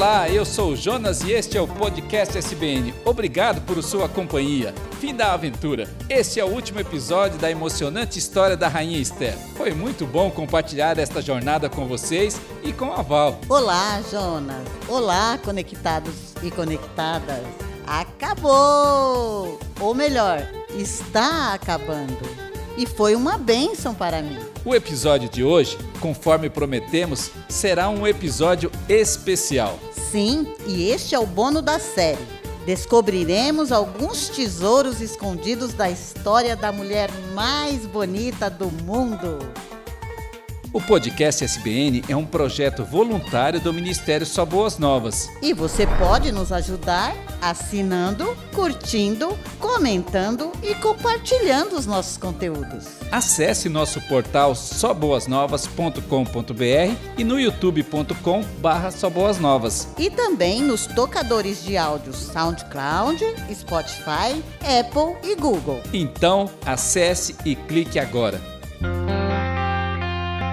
Olá, eu sou o Jonas e este é o podcast SBN. Obrigado por sua companhia. Fim da aventura. Este é o último episódio da emocionante história da Rainha Esther. Foi muito bom compartilhar esta jornada com vocês e com a Val. Olá, Jonas. Olá, conectados e conectadas. Acabou! Ou melhor, está acabando. E foi uma bênção para mim. O episódio de hoje, conforme prometemos, será um episódio especial. Sim, e este é o bônus da série. Descobriremos alguns tesouros escondidos da história da mulher mais bonita do mundo. O podcast SBN é um projeto voluntário do Ministério Só Boas Novas. E você pode nos ajudar assinando, curtindo, comentando e compartilhando os nossos conteúdos. Acesse nosso portal soboasnovas.com.br e no youtube.com barra. E também nos tocadores de áudio SoundCloud, Spotify, Apple e Google. Então, acesse e clique agora.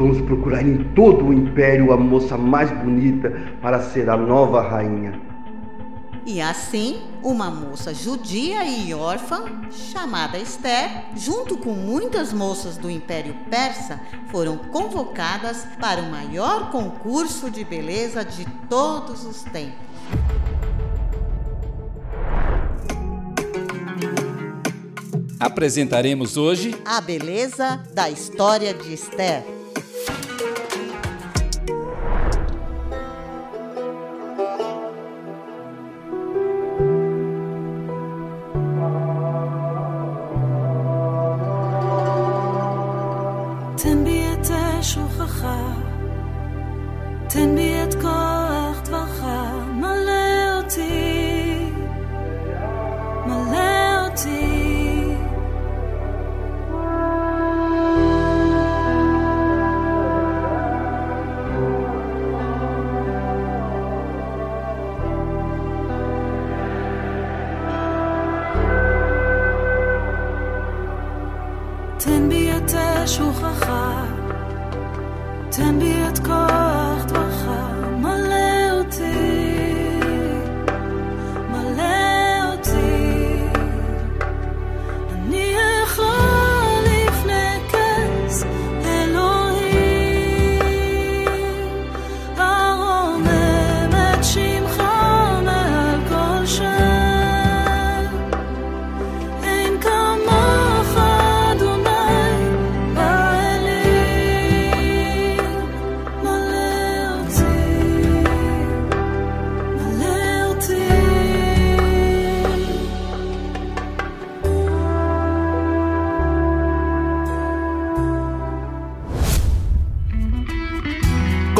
Vamos procurar em todo o império a moça mais bonita para ser a nova rainha. E assim, uma moça judia e órfã, chamada Esther, junto com muitas moças do Império Persa, foram convocadas para o maior concurso de beleza de todos os tempos. Apresentaremos hoje a beleza da história de Esther. תן בי את כוח דברך, מלא אותי, מלא אותי. תן בי את שובך, תן בי את כוח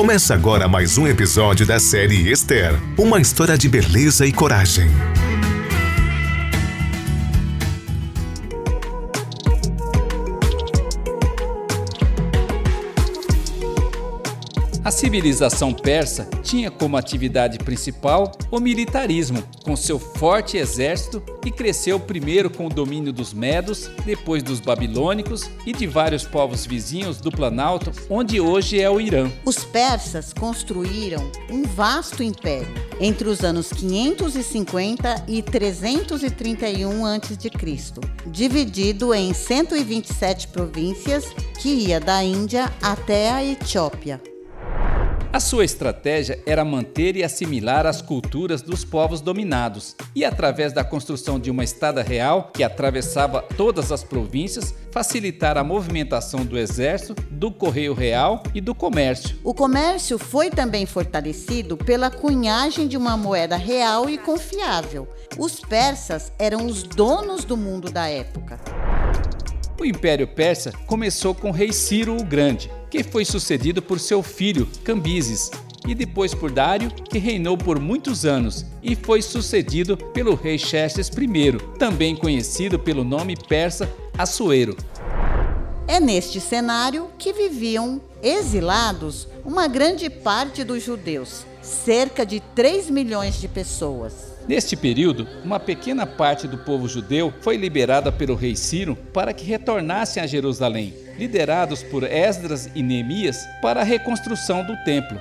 Começa agora mais um episódio da série Esther uma história de beleza e coragem. A civilização persa tinha como atividade principal o militarismo, com seu forte exército, e cresceu primeiro com o domínio dos medos, depois dos babilônicos e de vários povos vizinhos do Planalto, onde hoje é o Irã. Os persas construíram um vasto império entre os anos 550 e 331 a.C., dividido em 127 províncias que ia da Índia até a Etiópia. A sua estratégia era manter e assimilar as culturas dos povos dominados e, através da construção de uma estada real que atravessava todas as províncias, facilitar a movimentação do exército, do correio real e do comércio. O comércio foi também fortalecido pela cunhagem de uma moeda real e confiável. Os persas eram os donos do mundo da época. O Império Persa começou com o rei Ciro o Grande, que foi sucedido por seu filho Cambises, e depois por Dário, que reinou por muitos anos e foi sucedido pelo rei Xerxes I, também conhecido pelo nome persa Assuero. É neste cenário que viviam exilados uma grande parte dos judeus, cerca de 3 milhões de pessoas. Neste período, uma pequena parte do povo judeu foi liberada pelo rei Ciro para que retornassem a Jerusalém, liderados por Esdras e Neemias para a reconstrução do templo.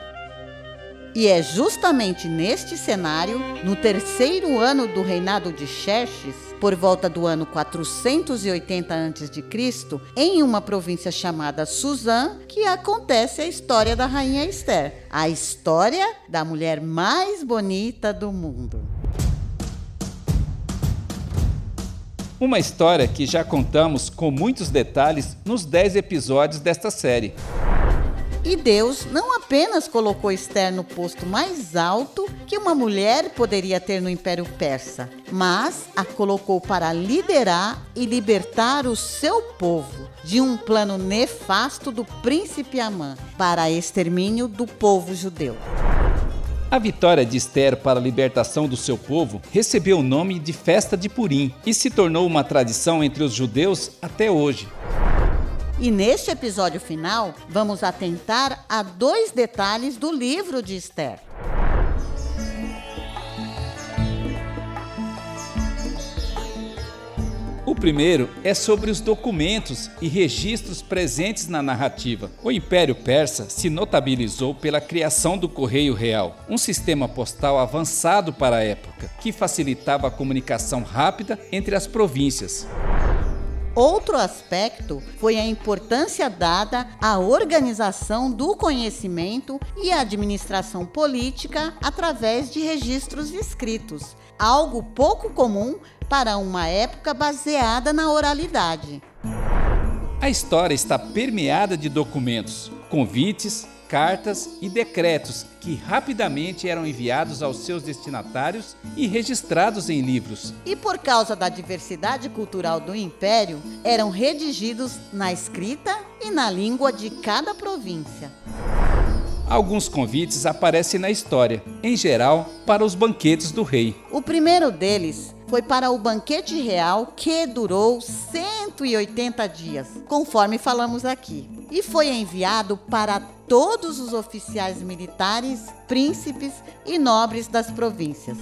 E é justamente neste cenário, no terceiro ano do reinado de Xerxes, por volta do ano 480 a.C., em uma província chamada Suzã, que acontece a história da rainha Esther, a história da mulher mais bonita do mundo. Uma história que já contamos com muitos detalhes nos 10 episódios desta série. E Deus não apenas colocou Esther no posto mais alto que uma mulher poderia ter no Império Persa, mas a colocou para liderar e libertar o seu povo de um plano nefasto do príncipe Amã para extermínio do povo judeu. A vitória de Esther para a libertação do seu povo recebeu o nome de Festa de Purim e se tornou uma tradição entre os judeus até hoje. E neste episódio final, vamos atentar a dois detalhes do livro de Esther. Primeiro é sobre os documentos e registros presentes na narrativa. O Império Persa se notabilizou pela criação do Correio Real, um sistema postal avançado para a época, que facilitava a comunicação rápida entre as províncias. Outro aspecto foi a importância dada à organização do conhecimento e à administração política através de registros escritos, algo pouco comum para uma época baseada na oralidade. A história está permeada de documentos, convites, cartas e decretos que rapidamente eram enviados aos seus destinatários e registrados em livros. E por causa da diversidade cultural do império, eram redigidos na escrita e na língua de cada província. Alguns convites aparecem na história, em geral para os banquetes do rei. O primeiro deles foi para o banquete real que durou 180 dias, conforme falamos aqui, e foi enviado para todos os oficiais militares, príncipes e nobres das províncias.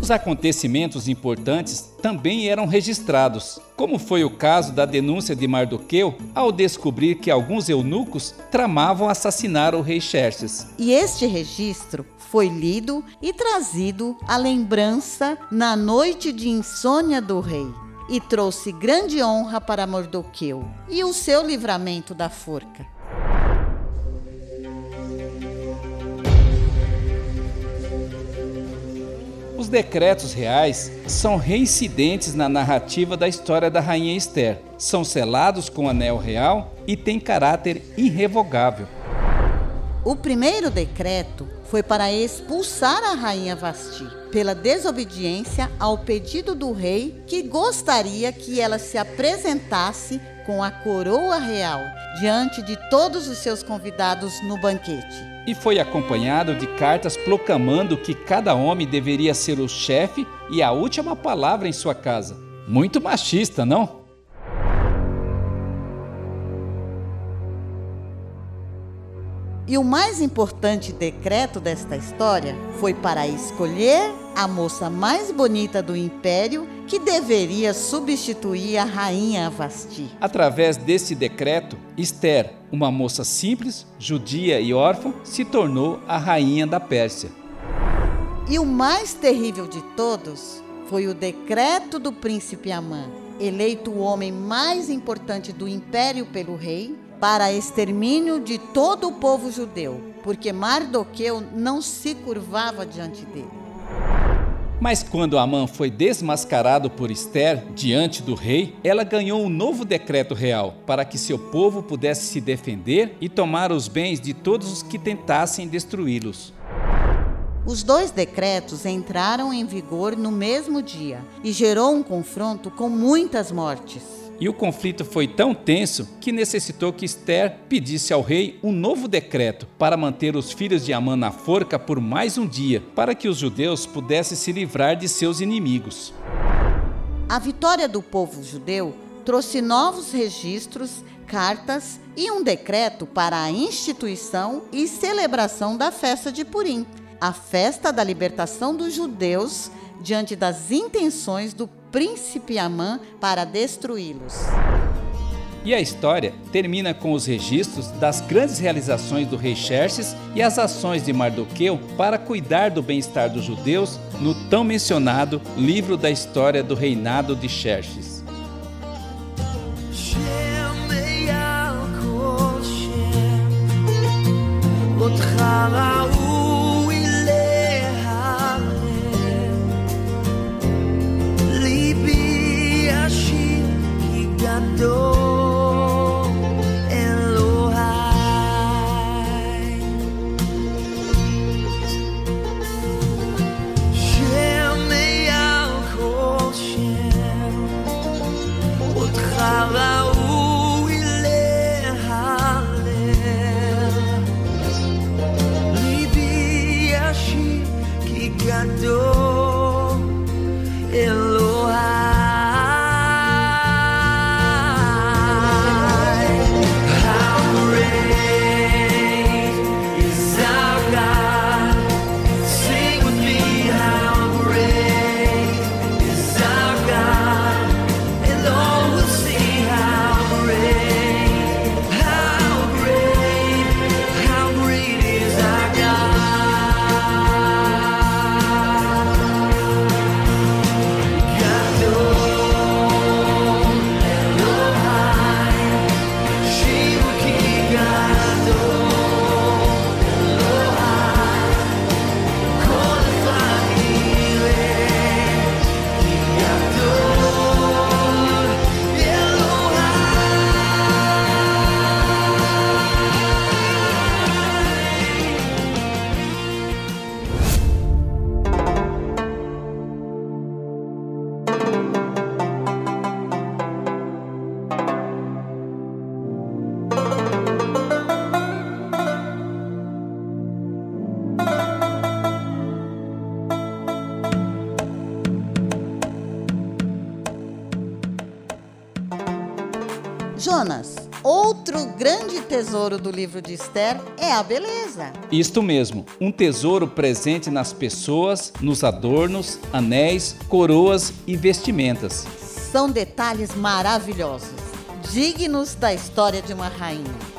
Os acontecimentos importantes também eram registrados, como foi o caso da denúncia de Mardoqueu ao descobrir que alguns eunucos tramavam assassinar o rei Xerxes. E este registro foi lido e trazido à lembrança na noite de insônia do rei e trouxe grande honra para Mardoqueu e o seu livramento da forca. Os decretos reais são reincidentes na narrativa da história da rainha Esther. São selados com anel real e têm caráter irrevogável. O primeiro decreto foi para expulsar a rainha Vasti pela desobediência ao pedido do rei que gostaria que ela se apresentasse com a coroa real diante de todos os seus convidados no banquete. E foi acompanhado de cartas proclamando que cada homem deveria ser o chefe e a última palavra em sua casa. Muito machista, não? E o mais importante decreto desta história foi para escolher a moça mais bonita do império que deveria substituir a rainha Vasti. Através desse decreto, Esther, uma moça simples, judia e órfã, se tornou a rainha da Pérsia. E o mais terrível de todos foi o decreto do príncipe Amã, eleito o homem mais importante do império pelo rei, para extermínio de todo o povo judeu, porque Mardoqueu não se curvava diante dele. Mas quando Amã foi desmascarado por Esther diante do rei, ela ganhou um novo decreto real para que seu povo pudesse se defender e tomar os bens de todos os que tentassem destruí-los. Os dois decretos entraram em vigor no mesmo dia e gerou um confronto com muitas mortes. E o conflito foi tão tenso que necessitou que Esther pedisse ao rei um novo decreto para manter os filhos de Amã na forca por mais um dia, para que os judeus pudessem se livrar de seus inimigos. A vitória do povo judeu trouxe novos registros, cartas e um decreto para a instituição e celebração da festa de Purim, a festa da libertação dos judeus diante das intenções do príncipe Amã para destruí-los. E a história termina com os registros das grandes realizações do rei Xerxes e as ações de Mardoqueu para cuidar do bem-estar dos judeus no tão mencionado livro da história do reinado de Xerxes. Jonas, outro grande tesouro do livro de Esther é a beleza. Isto mesmo, um tesouro presente nas pessoas, nos adornos, anéis, coroas e vestimentas. São detalhes maravilhosos, dignos da história de uma rainha.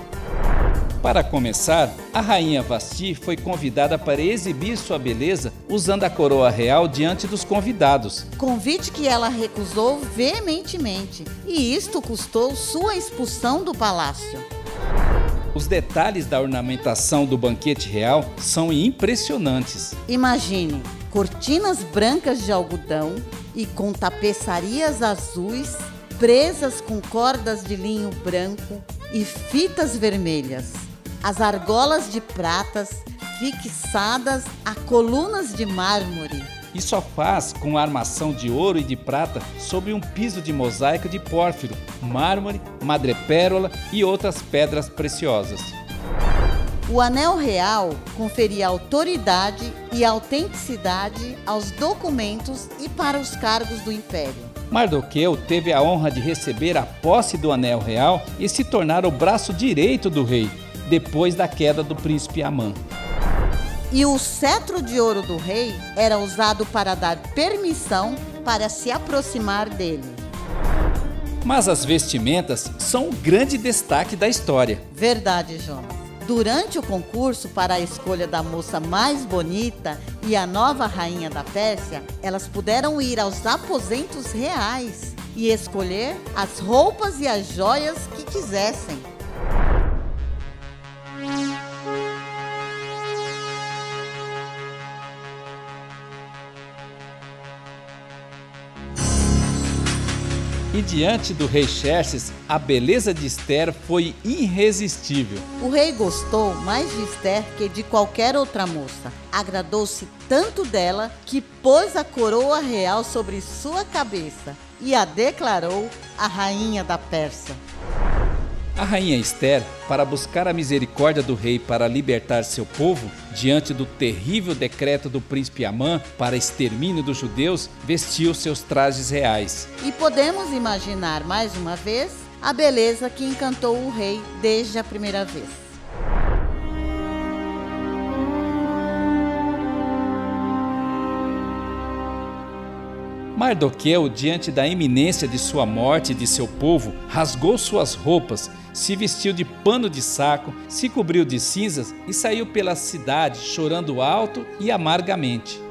Para começar, a rainha Vasti foi convidada para exibir sua beleza usando a coroa real diante dos convidados. Convite que ela recusou veementemente, e isto custou sua expulsão do palácio. Os detalhes da ornamentação do banquete real são impressionantes. Imagine cortinas brancas de algodão e com tapeçarias azuis presas com cordas de linho branco e fitas vermelhas as argolas de pratas fixadas a colunas de mármore. E sofás com armação de ouro e de prata sobre um piso de mosaico de pórfiro, mármore, madrepérola e outras pedras preciosas. O anel real conferia autoridade e autenticidade aos documentos e para os cargos do império. Mardoqueu teve a honra de receber a posse do anel real e se tornar o braço direito do rei, depois da queda do príncipe Amã. E o cetro de ouro do rei era usado para dar permissão para se aproximar dele. Mas as vestimentas são o grande destaque da história. Verdade, Jonas. Durante o concurso para a escolha da moça mais bonita e a nova rainha da Pérsia, elas puderam ir aos aposentos reais e escolher as roupas e as joias que quisessem. E diante do rei Xerxes, a beleza de Esther foi irresistível. O rei gostou mais de Esther que de qualquer outra moça. Agradou-se tanto dela que pôs a coroa real sobre sua cabeça e a declarou a rainha da Pérsia. A rainha Esther, para buscar a misericórdia do rei para libertar seu povo, diante do terrível decreto do príncipe Amã para extermínio dos judeus, vestiu seus trajes reais. E podemos imaginar mais uma vez a beleza que encantou o rei desde a primeira vez. Mardoqueu, diante da iminência de sua morte e de seu povo, rasgou suas roupas, se vestiu de pano de saco, se cobriu de cinzas e saiu pela cidade chorando alto e amargamente.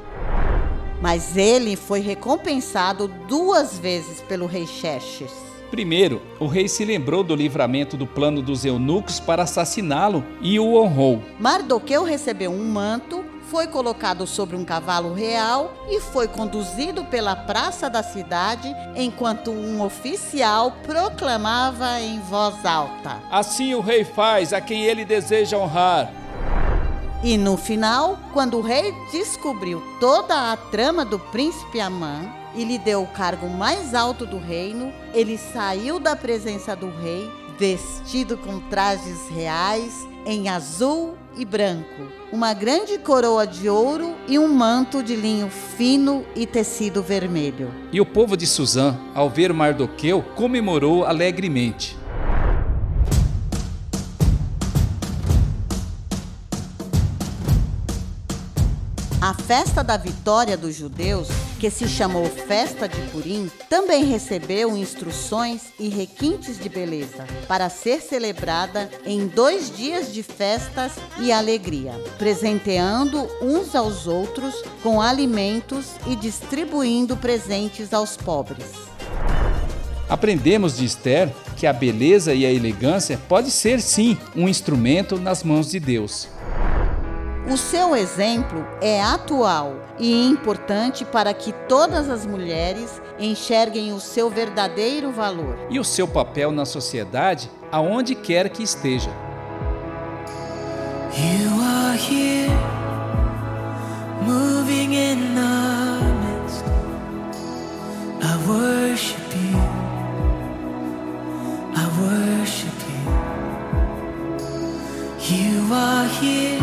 Mas ele foi recompensado duas vezes pelo rei Xerxes. Primeiro, o rei se lembrou do livramento do plano dos eunucos para assassiná-lo e o honrou. Mardoqueu recebeu um manto, foi colocado sobre um cavalo real e foi conduzido pela praça da cidade enquanto um oficial proclamava em voz alta. Assim o rei faz a quem ele deseja honrar. E no final, quando o rei descobriu toda a trama do príncipe Amã e lhe deu o cargo mais alto do reino, ele saiu da presença do rei vestido com trajes reais em azul e branco, uma grande coroa de ouro e um manto de linho fino e tecido vermelho. E o povo de Suzã, ao ver Mardoqueu, comemorou alegremente. A festa da vitória dos judeus, que se chamou Festa de Purim, também recebeu instruções e requintes de beleza para ser celebrada em dois dias de festas e alegria, presenteando uns aos outros com alimentos e distribuindo presentes aos pobres. Aprendemos de Esther que a beleza e a elegância pode ser sim um instrumento nas mãos de Deus. O seu exemplo é atual e importante para que todas as mulheres enxerguem o seu verdadeiro valor. E o seu papel na sociedade, aonde quer que esteja. You are here, moving in our midst. I worship you. I worship you. You are here,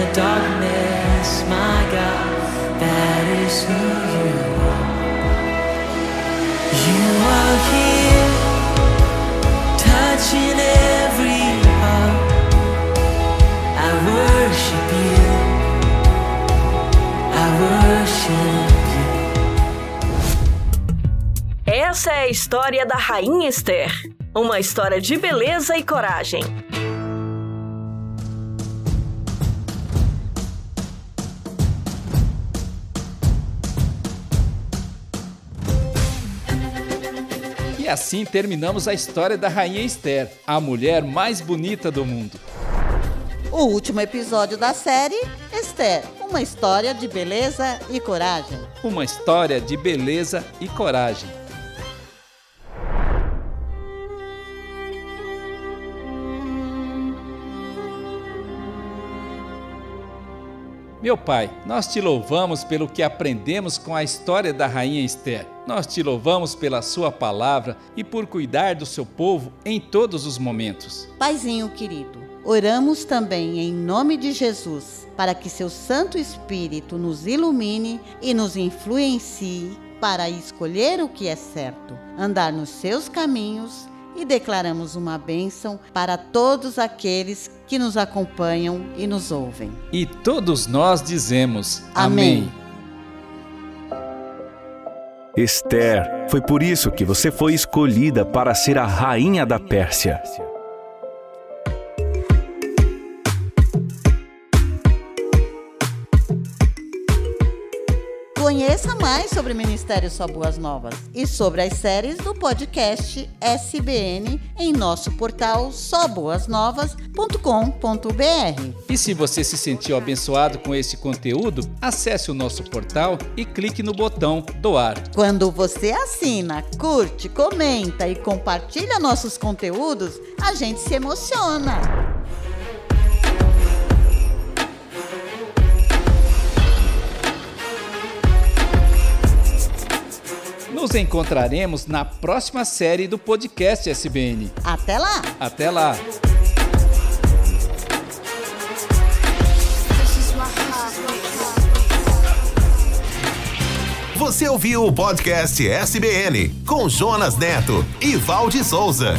the darkness. My God, that is who you are. You are here, touching every heart. I worship you. I worship you. Essa é a história da Rainha Esther. Uma história de beleza e coragem. Assim terminamos a história da Rainha Esther, a mulher mais bonita do mundo. O último episódio da série, Esther, uma história de beleza e coragem. Uma história de beleza e coragem. Meu Pai, nós te louvamos pelo que aprendemos com a história da Rainha Esther. Nós te louvamos pela Sua palavra e por cuidar do seu povo em todos os momentos. Paizinho querido, oramos também em nome de Jesus para que seu Santo Espírito nos ilumine e nos influencie para escolher o que é certo, andar nos seus caminhos e declaramos uma bênção para todos aqueles que nos acompanham e nos ouvem. E todos nós dizemos Amém. Esther, foi por isso que você foi escolhida para ser a rainha da Pérsia. Conheça mais sobre o Ministério Só Boas Novas e sobre as séries do podcast SBN em nosso portal soboasnovas.com.br. E se você se sentiu abençoado com esse conteúdo, acesse o nosso portal e clique no botão doar. Quando você assina, curte, comenta e compartilha nossos conteúdos, a gente se emociona. Nos encontraremos na próxima série do podcast SBN. Até lá! Até lá! Você ouviu o podcast SBN com Jonas Neto e Valde Souza.